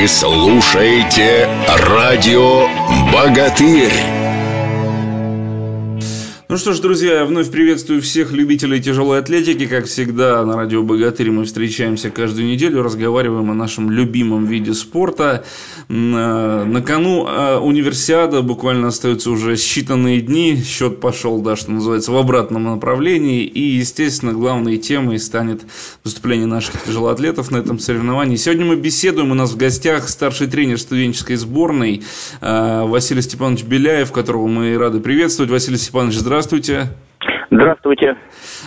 Вы слушаете радио «Богатырь». Ну что ж, друзья, я вновь приветствую всех любителей тяжелой атлетики. Как всегда, на радио «Богатырь» мы встречаемся каждую неделю, разговариваем о нашем любимом виде спорта. Э, на кону э, универсиада, буквально остаются уже считанные дни. Счет пошел, да, что называется, в обратном направлении. И, естественно, главной темой станет выступление наших тяжелоатлетов на этом соревновании. Сегодня мы беседуем, у нас в гостях старший тренер студенческой сборной э, Василий Степанович Беляев, которого мы рады приветствовать. Василий Степанович, здравствуйте. Здравствуйте. Здравствуйте.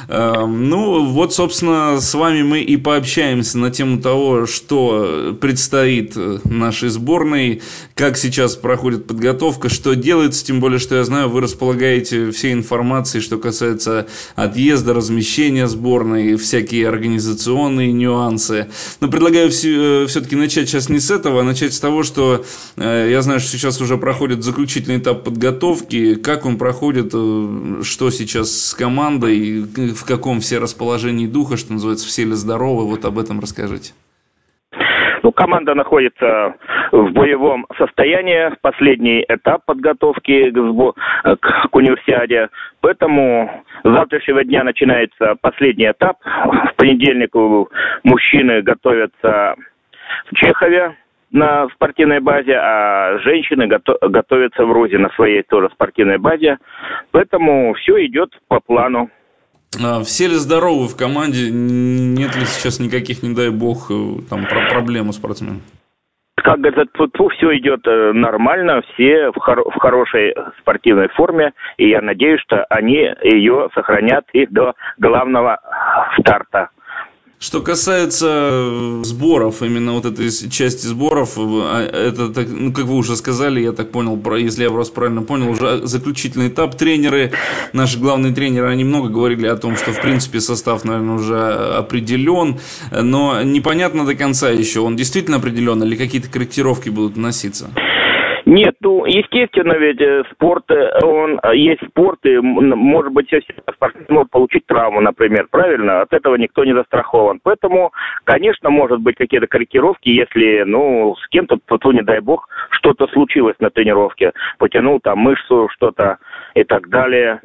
Эм, ну, вот, собственно, с вами мы и пообщаемся на тему того, что предстоит нашей сборной, как сейчас проходит подготовка, что делается, тем более, что я знаю, вы располагаете всей информацией, что касается отъезда, размещения сборной, всякие организационные нюансы. Но предлагаю э, все-таки начать сейчас не с этого, а начать с того, что э, я знаю, что сейчас уже проходит заключительный этап подготовки. Как он проходит, э, что сейчас командой, в каком все расположении духа, что называется, все ли здоровы, вот об этом расскажите. Ну, команда находится в боевом состоянии, последний этап подготовки к, к универсиаде. Поэтому с завтрашнего дня начинается последний этап. В понедельник мужчины готовятся в Чехове на спортивной базе, а женщины гото- готовятся в Рузе на своей тоже спортивной базе. Поэтому все идет по плану. А, все ли здоровы в команде? Нет ли сейчас никаких, не дай бог, э, там про проблем у спортсменов? Как говорится, тут все идет э, нормально, все в, хор- в хорошей спортивной форме, и я надеюсь, что они ее сохранят и до главного старта. Что касается э, сборов, именно вот этой части сборов, а, это, ну, как вы уже сказали, я так понял, если я вас правильно понял, уже заключительный этап. Тренеры, наши главные тренеры, они много говорили о том, что, в принципе, состав, наверное, уже определен, но непонятно до конца еще, он действительно определен или какие-то корректировки будут вноситься? Нет, естественно, ведь э, спорт, э, он э, есть спорт, и, может быть, спортсмен может получить травму, например, правильно? От этого никто не застрахован. Поэтому, конечно, может быть какие-то корректировки, если, ну, с кем-то, то, не дай бог, что-то случилось на тренировке, потянул там мышцу, что-то и так далее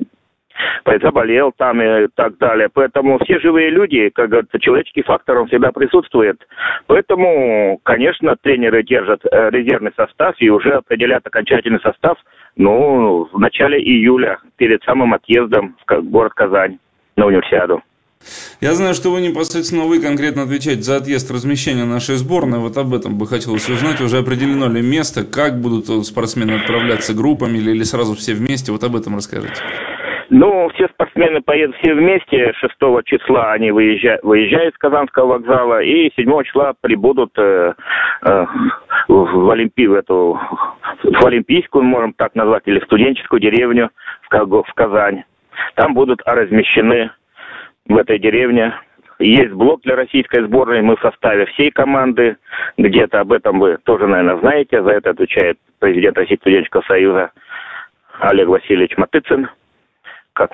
заболел там и так далее. Поэтому все живые люди, как говорится, человеческий фактор, он всегда присутствует. Поэтому, конечно, тренеры держат э, резервный состав и уже определят окончательный состав, ну, в начале июля, перед самым отъездом в город Казань на универсиаду. Я знаю, что вы непосредственно вы конкретно отвечаете за отъезд размещения нашей сборной. Вот об этом бы хотелось узнать. Уже определено ли место, как будут спортсмены отправляться группами или, или сразу все вместе? Вот об этом расскажите. Ну, все спортсмены поедут все вместе. 6 числа они выезжают, выезжают с Казанского вокзала, и 7 числа прибудут э, э, в, Олимпи, в, эту, в Олимпийскую, можем так назвать, или студенческую деревню в, в Казань. Там будут размещены в этой деревне. Есть блок для российской сборной, мы в составе всей команды. Где-то об этом вы тоже, наверное, знаете. За это отвечает президент Российского студенческого союза Олег Васильевич Матыцын как.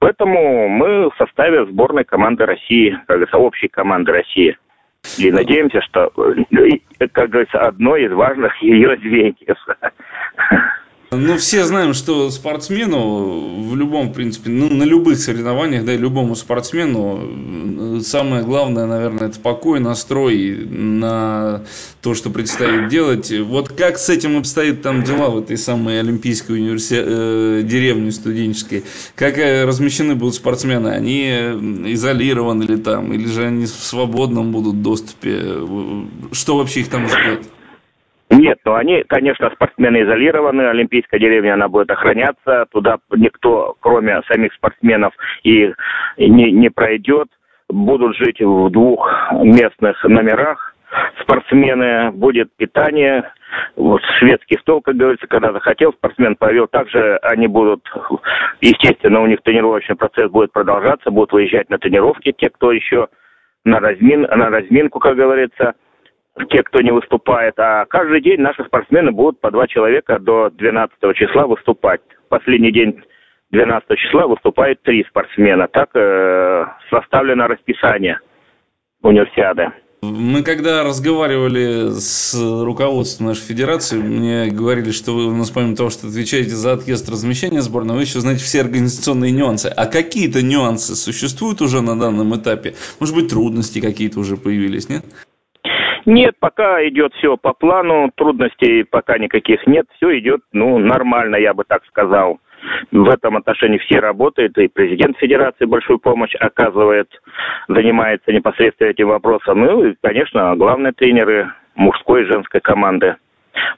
Поэтому мы в составе сборной команды России, как говорится, общей команды России. И надеемся, что, э, как говорится, одно из важных ее звеньев. Ну, все знаем, что спортсмену в любом, в принципе, ну, на любых соревнованиях, да, любому спортсмену самое главное, наверное, это покой, настрой на то, что предстоит делать. Вот как с этим обстоят там дела в этой самой Олимпийской универси... э, деревне студенческой? Как э, размещены будут спортсмены? Они изолированы ли там? Или же они в свободном будут доступе? Что вообще их там ждет? Нет, ну они, конечно, спортсмены изолированы, Олимпийская деревня, она будет охраняться, туда никто, кроме самих спортсменов, и не, не пройдет. Будут жить в двух местных номерах спортсмены, будет питание, вот шведский стол, как говорится, когда захотел, спортсмен повел. Также они будут, естественно, у них тренировочный процесс будет продолжаться, будут выезжать на тренировки, те, кто еще на, размин, на разминку, как говорится – те, кто не выступает. А каждый день наши спортсмены будут по два человека до 12 числа выступать. Последний день 12 числа выступает три спортсмена. Так э, составлено расписание универсиады. Мы когда разговаривали с руководством нашей федерации, мне говорили, что вы у нас помимо того, что отвечаете за отъезд размещения сборной, вы еще знаете все организационные нюансы. А какие-то нюансы существуют уже на данном этапе? Может быть, трудности какие-то уже появились, нет? Нет, пока идет все по плану, трудностей пока никаких нет, все идет, ну, нормально, я бы так сказал. В этом отношении все работают, и президент Федерации большую помощь оказывает, занимается непосредственно этим вопросом. Ну и, конечно, главные тренеры мужской и женской команды.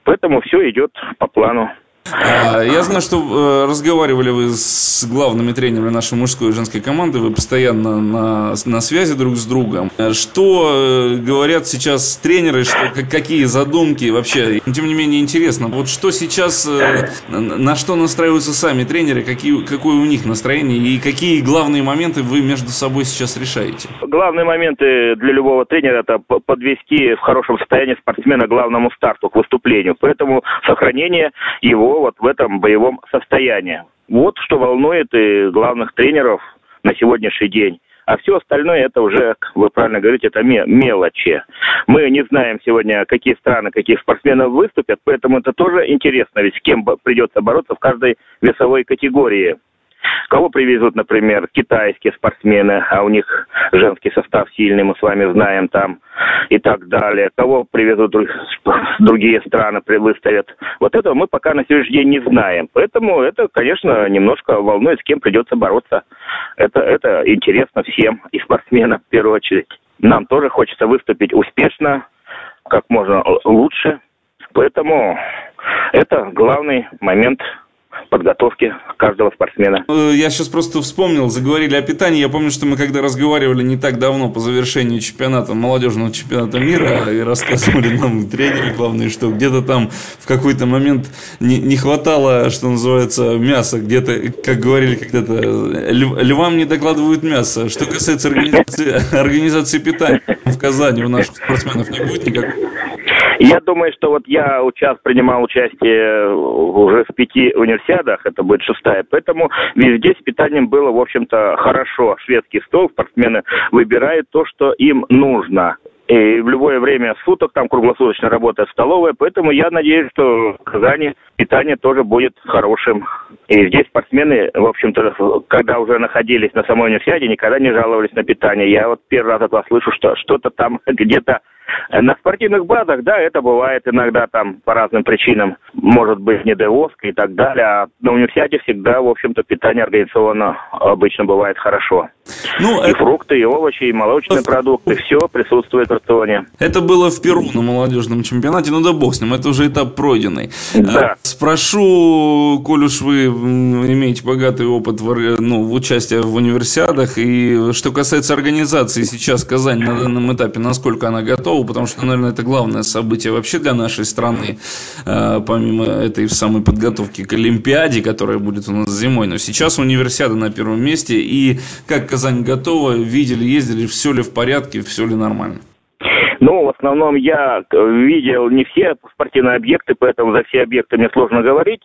Поэтому все идет по плану. А, я знаю, что э, разговаривали вы с главными тренерами нашей мужской и женской команды, вы постоянно на, на связи друг с другом. Что э, говорят сейчас тренеры, что, какие задумки вообще? Тем не менее интересно, вот что сейчас, э, на что настраиваются сами тренеры, какие, какое у них настроение и какие главные моменты вы между собой сейчас решаете? Главные моменты для любого тренера это подвести в хорошем состоянии спортсмена к главному старту, к выступлению. Поэтому сохранение его вот в этом боевом состоянии. Вот что волнует и главных тренеров на сегодняшний день. А все остальное это уже, вы правильно говорите, это мелочи. Мы не знаем сегодня, какие страны, каких спортсменов выступят, поэтому это тоже интересно, ведь с кем придется бороться в каждой весовой категории. Кого привезут, например, китайские спортсмены, а у них женский состав сильный, мы с вами знаем там, и так далее. Кого привезут другие страны, выставят. Вот этого мы пока на сегодняшний день не знаем. Поэтому это, конечно, немножко волнует, с кем придется бороться. Это, это интересно всем, и спортсменам в первую очередь. Нам тоже хочется выступить успешно, как можно лучше. Поэтому это главный момент подготовки каждого спортсмена. Э, я сейчас просто вспомнил, заговорили о питании. Я помню, что мы когда разговаривали не так давно по завершению чемпионата, молодежного чемпионата мира, и рассказывали нам тренеры главные, что где-то там в какой-то момент не, не хватало, что называется, мяса. Где-то, как говорили когда-то, львам не докладывают мясо. Что касается организации, организации питания в Казани у наших спортсменов не будет никакой? Я думаю, что вот я сейчас принимал участие уже в пяти универсиадах, это будет шестая, поэтому везде с питанием было, в общем-то, хорошо. Шведский стол, спортсмены выбирают то, что им нужно. И в любое время суток там круглосуточно работает столовая, поэтому я надеюсь, что в Казани питание тоже будет хорошим. И здесь спортсмены, в общем-то, когда уже находились на самой универсиаде, никогда не жаловались на питание. Я вот первый раз от вас слышу, что что-то там где-то на спортивных базах, да, это бывает иногда там по разным причинам, может быть недовозка и так далее, а на университете всегда, в общем-то, питание организовано обычно бывает хорошо. Ну, и это... фрукты, и овощи, и молочные продукты, все присутствует в рационе. Это было в Перу на молодежном чемпионате, ну да бог с ним, это уже этап пройденный. Да. А, спрошу, коль уж вы имеете богатый опыт в, ну, в участии в универсиадах, и что касается организации сейчас Казань на данном этапе, насколько она готова, потому что, наверное, это главное событие вообще для нашей страны, э, помимо этой самой подготовки к Олимпиаде, которая будет у нас зимой. Но сейчас универсиада на первом месте, и как Казань готова, видели, ездили, все ли в порядке, все ли нормально? Ну, в основном я видел не все спортивные объекты, поэтому за все объекты мне сложно говорить.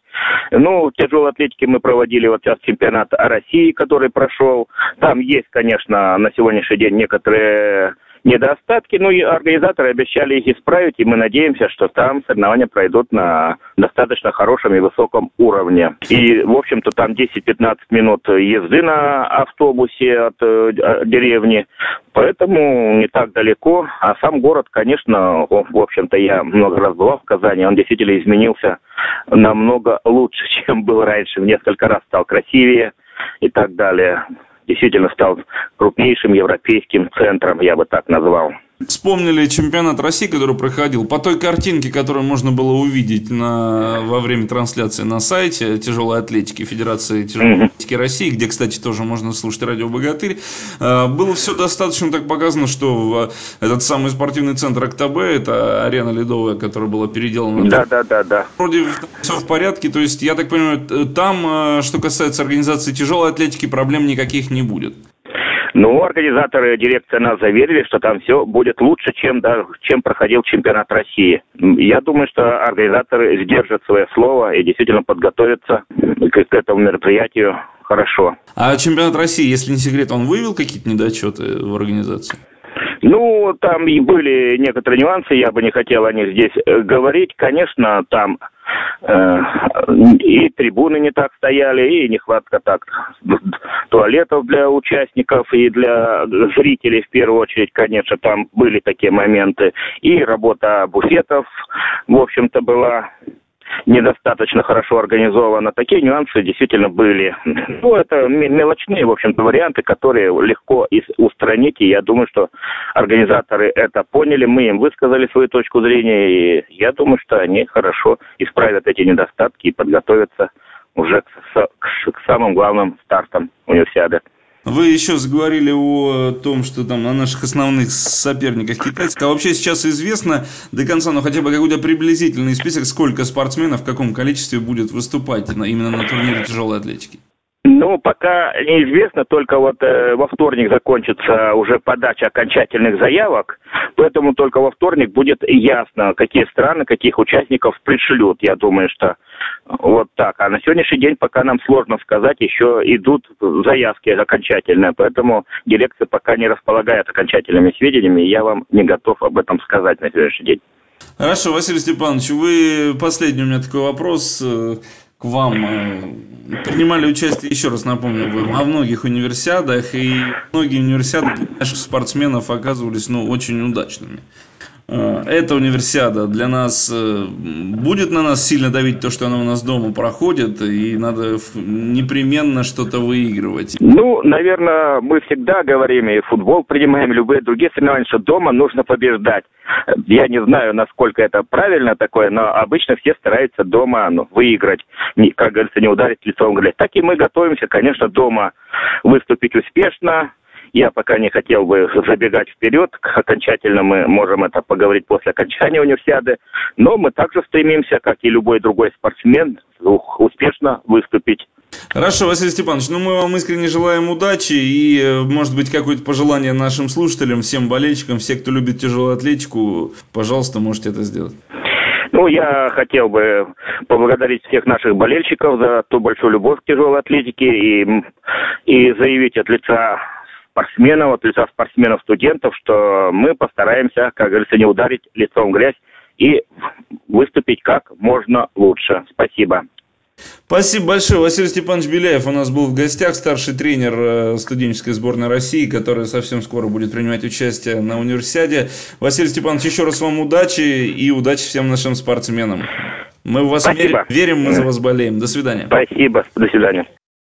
Ну, в тяжелой атлетике мы проводили вот сейчас чемпионат России, который прошел. Там есть, конечно, на сегодняшний день некоторые недостатки, ну и организаторы обещали их исправить, и мы надеемся, что там соревнования пройдут на достаточно хорошем и высоком уровне. И, в общем-то, там 10-15 минут езды на автобусе от э, деревни, поэтому не так далеко. А сам город, конечно, в общем-то, я много раз бывал в Казани, он действительно изменился намного лучше, чем был раньше, в несколько раз стал красивее и так далее действительно стал крупнейшим европейским центром, я бы так назвал. Вспомнили чемпионат России, который проходил. По той картинке, которую можно было увидеть на, во время трансляции на сайте тяжелой атлетики Федерации тяжелой атлетики России, где, кстати, тоже можно слушать радио «Богатырь», э, было все достаточно так показано, что этот самый спортивный центр «Октябрь», это арена ледовая, которая была переделана. Да, да, да, да. Вроде все в порядке, то есть, я так понимаю, там, э, что касается организации тяжелой атлетики, проблем никаких не будет. Ну, организаторы, дирекция нас заверили, что там все будет лучше, чем, да, чем проходил чемпионат России. Я думаю, что организаторы сдержат свое слово и действительно подготовятся к, к этому мероприятию хорошо. А чемпионат России, если не секрет, он вывел какие-то недочеты в организации? Ну, там и были некоторые нюансы, я бы не хотел о них здесь э, говорить. Конечно, там и трибуны не так стояли, и нехватка так туалетов для участников и для зрителей в первую очередь, конечно, там были такие моменты. И работа буфетов, в общем-то, была недостаточно хорошо организовано. Такие нюансы действительно были. Ну, это мелочные, в общем-то, варианты, которые легко устранить. И я думаю, что организаторы это поняли. Мы им высказали свою точку зрения. И я думаю, что они хорошо исправят эти недостатки и подготовятся уже к, к, к самым главным стартам универсиады. Вы еще заговорили о том, что там о наших основных соперниках китайцев. А вообще сейчас известно до конца, ну хотя бы какой-то приблизительный список, сколько спортсменов в каком количестве будет выступать на, именно на турнире тяжелой атлетики? Ну, пока неизвестно, только вот э, во вторник закончится уже подача окончательных заявок, поэтому только во вторник будет ясно, какие страны, каких участников пришлют. Я думаю, что вот так. А на сегодняшний день пока нам сложно сказать, еще идут заявки окончательные, поэтому дирекция пока не располагает окончательными сведениями, и я вам не готов об этом сказать на сегодняшний день. Хорошо, Василий Степанович, вы последний у меня такой вопрос к вам. Э, принимали участие, еще раз напомню, вы во многих универсиадах, и многие универсиады наших спортсменов оказывались ну, очень удачными. Э, эта универсиада для нас э, будет на нас сильно давить то, что она у нас дома проходит, и надо непременно что-то выигрывать. Ну, наверное, мы всегда говорим, и футбол принимаем, любые другие соревнования, что дома нужно побеждать. Я не знаю, насколько это правильно такое, но обычно все стараются дома ну, выиграть, как говорится, не ударить лицом. Так и мы готовимся, конечно, дома выступить успешно, я пока не хотел бы забегать вперед. Окончательно мы можем это поговорить после окончания универсиады. Но мы также стремимся, как и любой другой спортсмен, успешно выступить. Хорошо, Василий Степанович, ну мы вам искренне желаем удачи и, э, может быть, какое-то пожелание нашим слушателям, всем болельщикам, все, кто любит тяжелую атлетику, пожалуйста, можете это сделать. Ну, я хотел бы поблагодарить всех наших болельщиков за ту большую любовь к тяжелой атлетике и, и заявить от лица спортсменов, от лица спортсменов-студентов, что мы постараемся, как говорится, не ударить лицом в грязь и выступить как можно лучше. Спасибо. Спасибо большое. Василий Степанович Беляев у нас был в гостях, старший тренер э, студенческой сборной России, которая совсем скоро будет принимать участие на универсиаде. Василий Степанович, еще раз вам удачи и удачи всем нашим спортсменам. Мы в вас Спасибо. верим, мы за вас болеем. До свидания. Спасибо. До свидания.